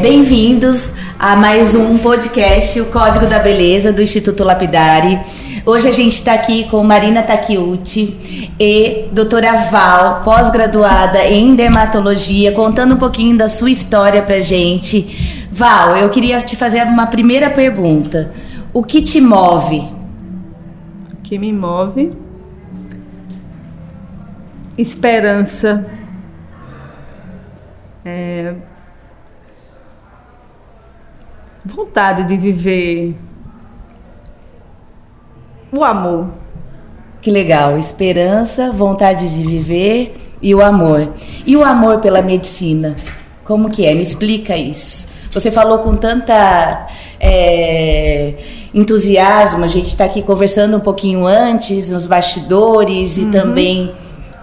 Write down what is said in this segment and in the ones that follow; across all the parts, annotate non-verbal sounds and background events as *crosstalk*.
Bem-vindos a mais um podcast, o Código da Beleza do Instituto Lapidari. Hoje a gente está aqui com Marina Takiuti e doutora Val, pós-graduada em dermatologia, contando um pouquinho da sua história pra gente. Val, eu queria te fazer uma primeira pergunta. O que te move? O que me move? Esperança. É, vontade de viver o amor. Que legal, esperança, vontade de viver e o amor. E o amor pela medicina, como que é? Me explica isso. Você falou com tanta é, entusiasmo, a gente está aqui conversando um pouquinho antes, nos bastidores uhum. e também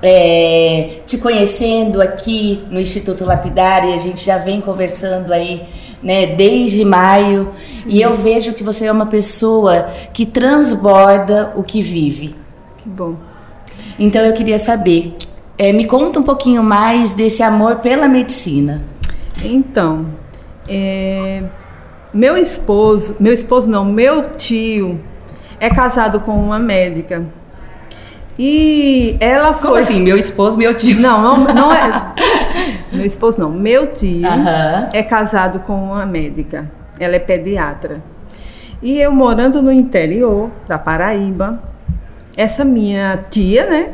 é, te conhecendo aqui no Instituto Lapidário, a gente já vem conversando aí né, desde maio, e eu vejo que você é uma pessoa que transborda o que vive. Que bom. Então eu queria saber, é, me conta um pouquinho mais desse amor pela medicina. Então, é, meu esposo, meu esposo não, meu tio é casado com uma médica. E ela foi. Como assim? Meu esposo, meu tio? Não, não, não é. *laughs* meu esposo não. Meu tio é casado com uma médica. Ela é pediatra. E eu morando no interior da Paraíba, essa minha tia, né,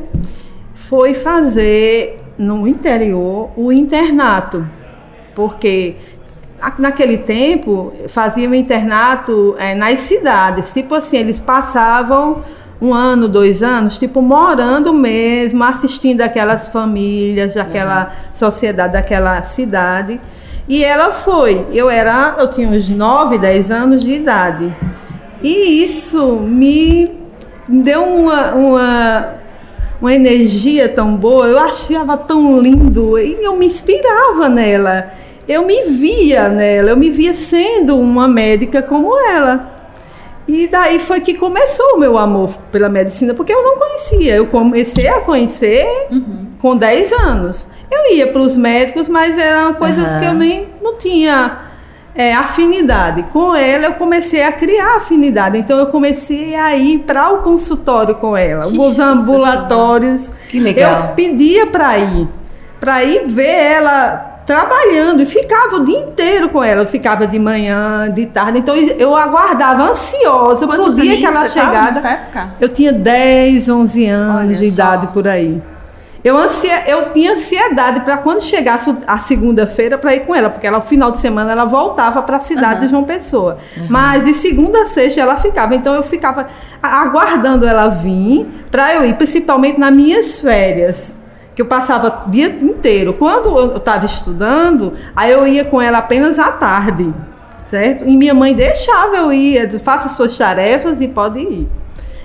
foi fazer no interior o internato. Porque naquele tempo fazia o internato é, nas cidades. Tipo assim, eles passavam um ano, dois anos, tipo, morando mesmo, assistindo aquelas famílias, daquela uhum. sociedade, daquela cidade. E ela foi. Eu era, eu tinha uns 9, 10 anos de idade. E isso me deu uma, uma, uma energia tão boa, eu achava tão lindo e eu me inspirava nela. Eu me via nela, eu me via sendo uma médica como ela. E daí foi que começou o meu amor pela medicina, porque eu não conhecia. Eu comecei a conhecer uhum. com 10 anos. Eu ia para os médicos, mas era uma coisa uhum. que eu nem não tinha é, afinidade. Com ela, eu comecei a criar afinidade. Então, eu comecei a ir para o consultório com ela, que os ambulatórios. Que legal. Eu pedia para ir, para ir ver ela trabalhando e ficava o dia inteiro com ela. Eu ficava de manhã, de tarde. Então eu aguardava ansiosa por dia que ela chegava. Eu tinha 10, 11 anos Olha de só. idade por aí. Eu, ansia, eu tinha ansiedade para quando chegasse a segunda-feira para ir com ela, porque ela, no final de semana ela voltava para a cidade uhum. de João Pessoa. Uhum. Mas de segunda a sexta ela ficava. Então eu ficava aguardando ela vir para eu ir, principalmente nas minhas férias que eu passava o dia inteiro. Quando eu estava estudando, aí eu ia com ela apenas à tarde, certo? E minha mãe deixava eu ir, faça suas tarefas e pode ir.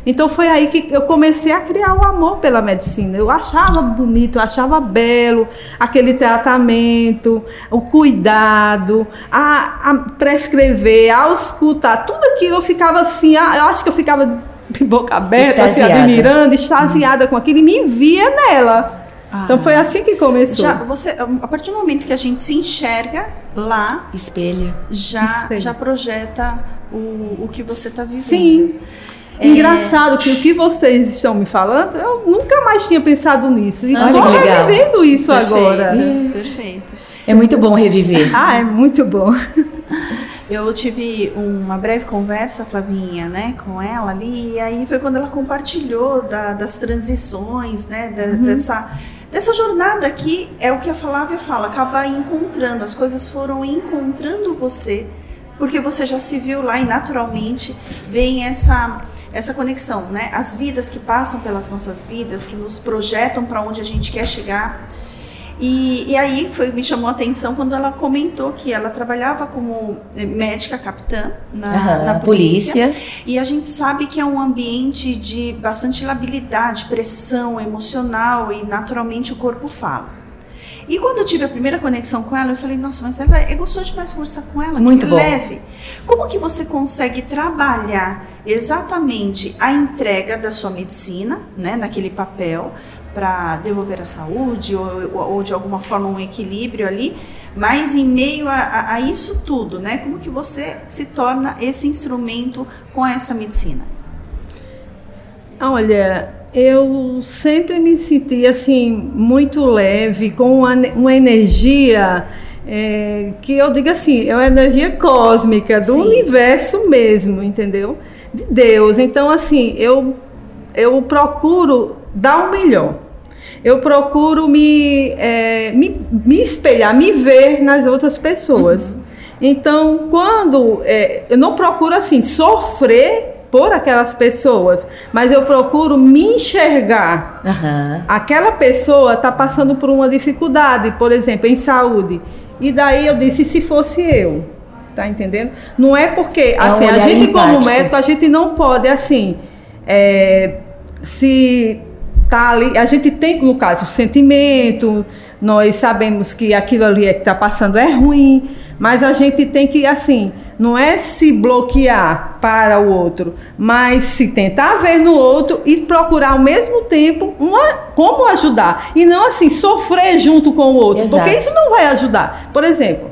Então foi aí que eu comecei a criar o amor pela medicina. Eu achava bonito, eu achava belo aquele tratamento, o cuidado, a, a prescrever, a escutar, tudo aquilo eu ficava assim, eu acho que eu ficava de boca aberta, assim, admirando, extasiada com aquilo e me via nela. Ah. Então foi assim que começou. Já, você, a partir do momento que a gente se enxerga lá, espelha, já, espelha. já projeta o, o que você está vivendo. Sim. É... Engraçado que o que vocês estão me falando, eu nunca mais tinha pensado nisso. E estou revivendo isso Perfeito. agora. Perfeito. É muito bom reviver. *laughs* ah, é muito bom. *laughs* Eu tive uma breve conversa, Flavinha, né, com ela ali, e aí foi quando ela compartilhou da, das transições, né, da, uhum. dessa Dessa jornada aqui é o que a Flávia fala, acaba encontrando, as coisas foram encontrando você, porque você já se viu lá e naturalmente vem essa essa conexão, né? As vidas que passam pelas nossas vidas, que nos projetam para onde a gente quer chegar. E, e aí foi, me chamou a atenção quando ela comentou que ela trabalhava como eh, médica capitã na, uhum, na polícia, polícia. E a gente sabe que é um ambiente de bastante labilidade, pressão emocional e naturalmente o corpo fala. E quando eu tive a primeira conexão com ela, eu falei, nossa, mas ela é gostoso demais conversar com ela, Muito que bom. leve. Como que você consegue trabalhar exatamente a entrega da sua medicina, né, naquele papel, para devolver a saúde ou, ou, de alguma forma um equilíbrio ali, mas em meio a, a, a isso tudo, né? Como que você se torna esse instrumento com essa medicina? Olha, eu sempre me senti assim muito leve, com uma, uma energia é, que eu digo assim, é uma energia cósmica do Sim. universo mesmo, entendeu? De Deus. Então assim, eu eu procuro dar o melhor. Eu procuro me, é, me, me, espelhar, me ver nas outras pessoas. Uhum. Então, quando é, eu não procuro assim sofrer por aquelas pessoas, mas eu procuro me enxergar. Uhum. Aquela pessoa está passando por uma dificuldade, por exemplo, em saúde. E daí eu disse, se fosse eu? Tá entendendo? Não é porque, é assim, a gente empático. como médico, a gente não pode, assim, é, se tá ali, a gente tem, no caso, o sentimento, nós sabemos que aquilo ali é que está passando é ruim, mas a gente tem que, assim, não é se bloquear para o outro, mas se tentar ver no outro e procurar ao mesmo tempo uma, como ajudar. E não, assim, sofrer junto com o outro, Exato. porque isso não vai ajudar. Por exemplo,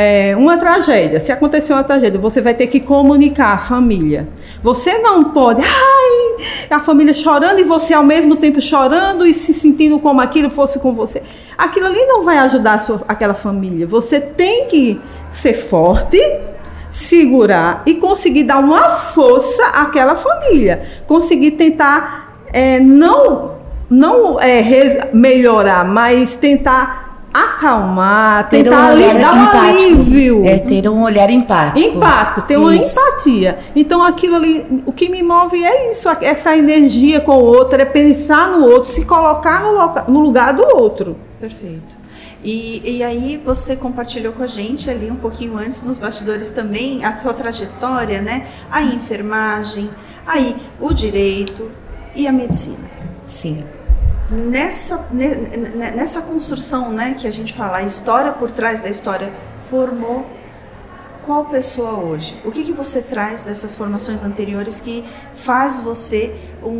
é, uma tragédia, se acontecer uma tragédia, você vai ter que comunicar à família. Você não pode, ai, a família chorando e você ao mesmo tempo chorando e se sentindo como aquilo fosse com você. Aquilo ali não vai ajudar sua, aquela família. Você tem que ser forte, segurar e conseguir dar uma força àquela família. Conseguir tentar é, não, não é, melhorar, mas tentar acalmar, ter tentar um ali, dar um empático. alívio. É ter um olhar empático. Empático, ter isso. uma empatia. Então aquilo ali, o que me move é isso, essa energia com o outro, é pensar no outro, se colocar no, no lugar do outro. Perfeito. E, e aí você compartilhou com a gente ali um pouquinho antes nos bastidores também a sua trajetória, né? A enfermagem, aí o direito e a medicina. Sim nessa, nessa construção né, que a gente fala, a história por trás da história formou qual pessoa hoje? O que, que você traz dessas formações anteriores que faz você um,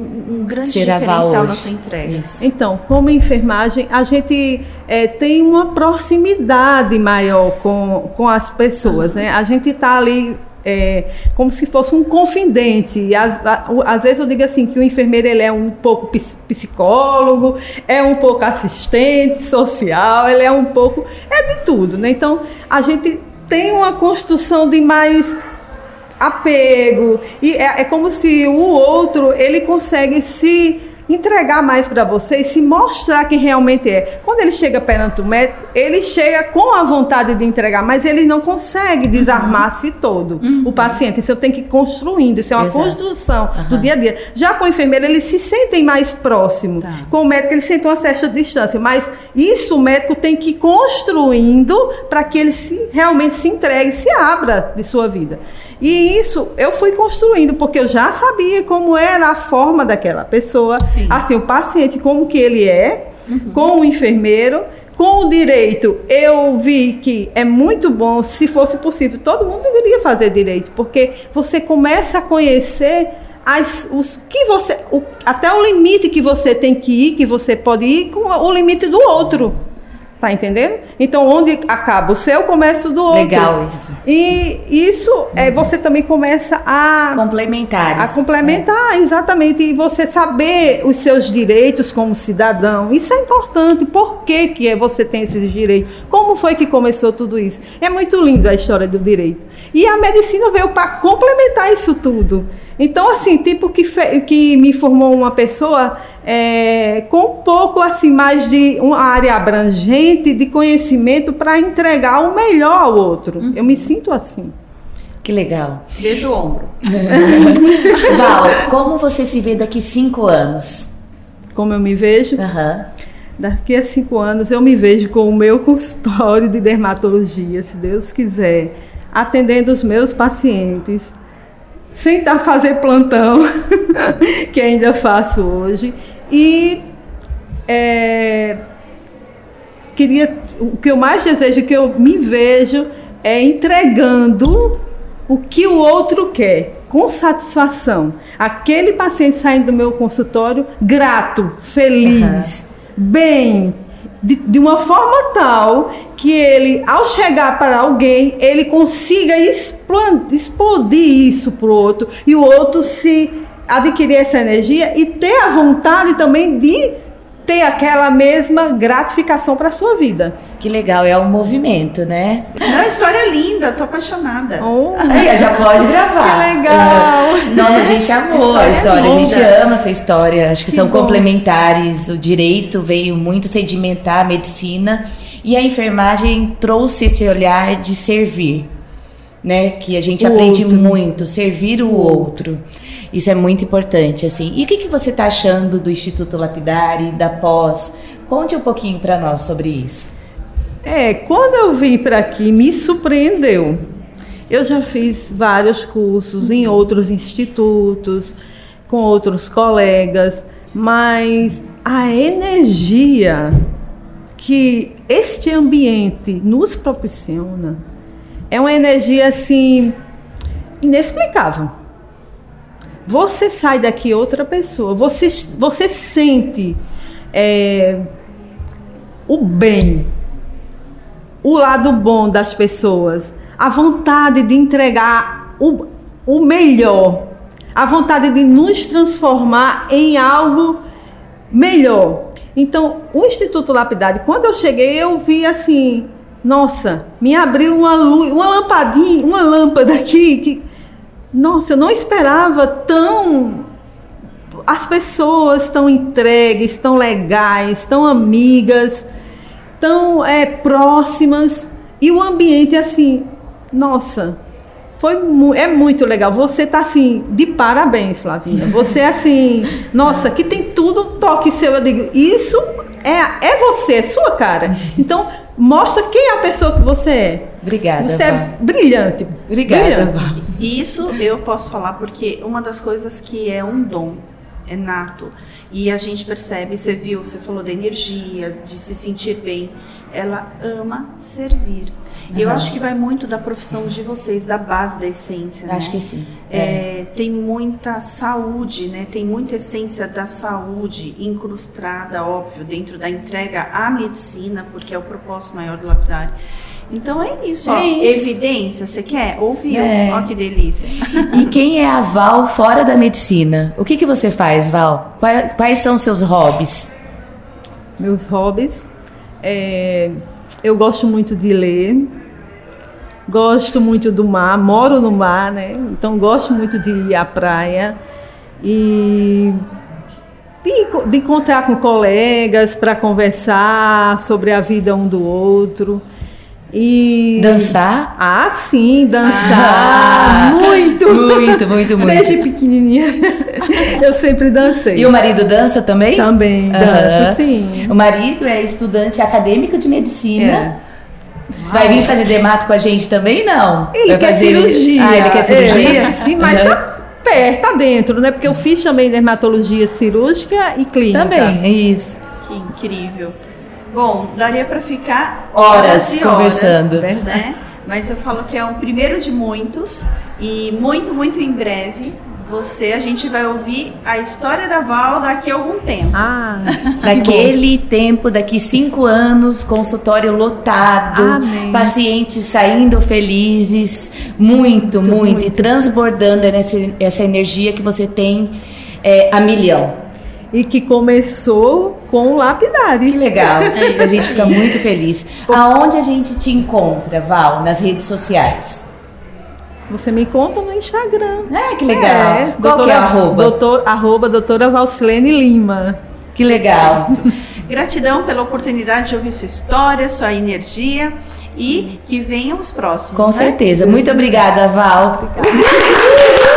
um grande diferencial na sua entrega? Isso. Então, como enfermagem, a gente é, tem uma proximidade maior com, com as pessoas, uhum. né? A gente está ali é, como se fosse um confidente. E às, às, vezes eu digo assim que o enfermeiro ele é um pouco psicólogo, é um pouco assistente social, ele é um pouco é de tudo, né? Então a gente tem uma construção de mais apego e é, é como se o outro ele consegue se entregar mais para você e se mostrar quem realmente é. Quando ele chega perante o médico, ele chega com a vontade de entregar, mas ele não consegue uhum. desarmar-se todo. Uhum. O paciente, isso eu tenho que ir construindo, isso é uma Exato. construção uhum. do dia a dia. Já com o enfermeiro, eles se sentem mais próximos. Tá. Com o médico, eles sentem uma certa distância, mas isso o médico tem que ir construindo para que ele se, realmente se entregue, se abra de sua vida. E isso eu fui construindo, porque eu já sabia como era a forma daquela pessoa, Sim. Assim, o paciente, como que ele é, uhum. com o enfermeiro, com o direito, eu vi que é muito bom, se fosse possível, todo mundo deveria fazer direito, porque você começa a conhecer as, os que você, o, até o limite que você tem que ir, que você pode ir, com o limite do outro. Tá entendendo? Então, onde acaba o seu, começa o do outro. Legal isso. E isso é você também começa a complementar. A complementar, é. exatamente. E você saber os seus direitos como cidadão. Isso é importante. Por que, que você tem esses direitos? Como foi que começou tudo isso? É muito lindo a história do direito. E a medicina veio para complementar isso tudo. Então, assim, tipo que, que me formou uma pessoa é, com um pouco assim mais de uma área abrangente de conhecimento para entregar o melhor ao outro. Uhum. Eu me sinto assim. Que legal. Beijo o ombro. *laughs* Val, como você se vê daqui cinco anos? Como eu me vejo? Uhum. Daqui a cinco anos eu me vejo com o meu consultório de dermatologia, se Deus quiser, atendendo os meus pacientes sem estar fazer plantão, *laughs* que ainda faço hoje. E é, queria, o que eu mais desejo, que eu me vejo, é entregando o que o outro quer, com satisfação. Aquele paciente saindo do meu consultório grato, feliz, uhum. bem, de, de, uma forma tal que ele, ao chegar para alguém, ele consiga explodir isso para o outro e o outro se adquirir essa energia e ter a vontade também de ter aquela mesma gratificação para sua vida. Que legal, é um movimento, né? Não, história linda, tô apaixonada. Oh, Aí, já pode gravar. Que legal. Uhum. Nossa, a gente amou história a história, a gente ama essa história. Acho que, que são bom. complementares. O direito veio muito sedimentar a medicina e a enfermagem trouxe esse olhar de servir, né? Que a gente o aprende outro. muito, servir o, o outro. outro. Isso é muito importante, assim. E o que, que você está achando do Instituto Lapidari, da pós? Conte um pouquinho para nós sobre isso. É, quando eu vim para aqui, me surpreendeu. Eu já fiz vários cursos em outros institutos, com outros colegas, mas a energia que este ambiente nos proporciona é uma energia assim inexplicável. Você sai daqui outra pessoa. Você, você sente é, o bem, o lado bom das pessoas, a vontade de entregar o, o melhor, a vontade de nos transformar em algo melhor. Então, o Instituto Lapidade, quando eu cheguei, eu vi assim, nossa, me abriu uma luz, uma lampadinha, uma lâmpada aqui que nossa, eu não esperava tão. As pessoas tão entregues, tão legais, tão amigas, tão é, próximas. E o ambiente, assim, nossa, foi é muito legal. Você tá assim, de parabéns, Flavinha. Você *laughs* assim, nossa, que tem tudo toque seu. Eu digo, isso é, é você, é sua cara. *laughs* Então, mostra quem é a pessoa que você é. Obrigada. Você é brilhante. Obrigada. Brilhante. Isso eu posso falar porque uma das coisas que é um dom, é nato. E a gente percebe, você viu, você falou da energia, de se sentir bem. Ela ama servir. Uhum. Eu acho que vai muito da profissão de vocês, da base da essência. Acho né? que sim. É, é. Tem muita saúde, né? Tem muita essência da saúde incrustada, óbvio, dentro da entrega à medicina, porque é o propósito maior do lapidário. Então é isso, é ó. Isso. Evidência, você quer? Ouviu? É. Ó que delícia. E quem é a Val fora da medicina? O que, que você faz, Val? Quais, quais são seus hobbies? Meus hobbies? É, eu gosto muito de ler. Gosto muito do mar, moro no mar, né? Então gosto muito de ir à praia. E de, de encontrar com colegas para conversar sobre a vida um do outro. E dançar? Ah, sim, dançar. Ah, muito. Muito, muito, muito. Desde pequenininha *laughs* eu sempre dancei. E o marido dança também? Também, dança, sim. O marido é estudante acadêmico de medicina. É. Vai vir fazer dermato com a gente também? Não. Ele Vai quer fazer... cirurgia. Ah, ele quer cirurgia? É. Mas uhum. perto, tá dentro, né? Porque eu fiz também dermatologia cirúrgica e clínica. Também, é isso. Que incrível. Bom, daria para ficar horas, horas e conversando, horas, né? Mas eu falo que é um primeiro de muitos e muito, muito em breve você, a gente vai ouvir a história da Val daqui a algum tempo. Ah, *laughs* daquele tempo, daqui cinco anos, consultório lotado, Amém. pacientes saindo felizes, muito, muito, muito, muito. e transbordando essa, essa energia que você tem é, a milhão e que começou com o Lapidari. Que legal. É a gente fica muito feliz. Aonde a gente te encontra, Val, nas redes sociais? Você me conta no Instagram. É, que legal. É, Qual doutora, que é a arroba? Doutor, arroba doutora Valsilene Lima. Que legal. *laughs* Gratidão pela oportunidade de ouvir sua história, sua energia e que venham os próximos. Com né? certeza. Muito obrigada, Val. Obrigada. *laughs*